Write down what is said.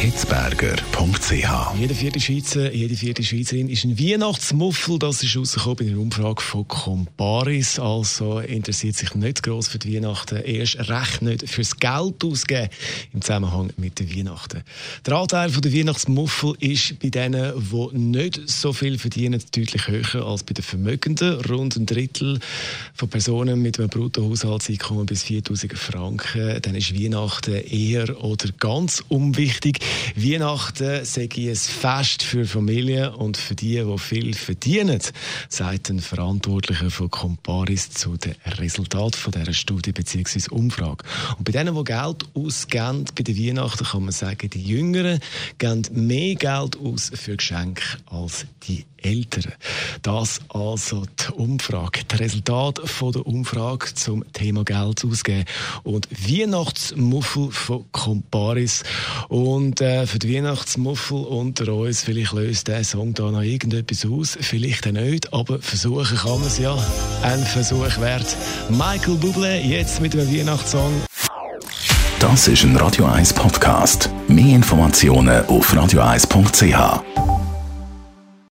Hitzberger.ch Jeder vierte Schweizer, jede vierte Schweizerin ist ein Weihnachtsmuffel. Das ist rausgekommen bei einer Umfrage von Comparis. Also interessiert sich nicht gross für die Weihnachten, erst recht nicht fürs Geld ausgeben im Zusammenhang mit den Weihnachten. Der Anteil der Weihnachtsmuffel ist bei denen, die nicht so viel verdienen, deutlich höher als bei den Vermögenden. Rund ein Drittel von Personen mit einem Bruttohaushaltseinkommen bis 4000 Franken. Dann ist Weihnachten eher oder ganz unwichtig. Weihnachten sei ein Fest für Familien und für die, die viel verdienen, sagt ein Verantwortlicher von Comparis zu den Resultaten dieser Studie bzw. Umfrage. Und bei denen, die Geld ausgeben bei den Weihnachten, kann man sagen, die Jüngeren geben mehr Geld aus für Geschenke als die Älteren. Das also die Umfrage, das Resultat von der Umfrage zum Thema Geld ausgeben und Weihnachtsmuffel von Comparis und äh, für die Weihnachtsmuffel unter uns vielleicht löst der Song da noch irgendetwas aus, vielleicht auch nicht, aber versuchen kann man es ja. Ein Versuch wert. Michael Bublé jetzt mit einem Weihnachtssong. Das ist ein Radio 1 Podcast. Mehr Informationen auf radio1.ch.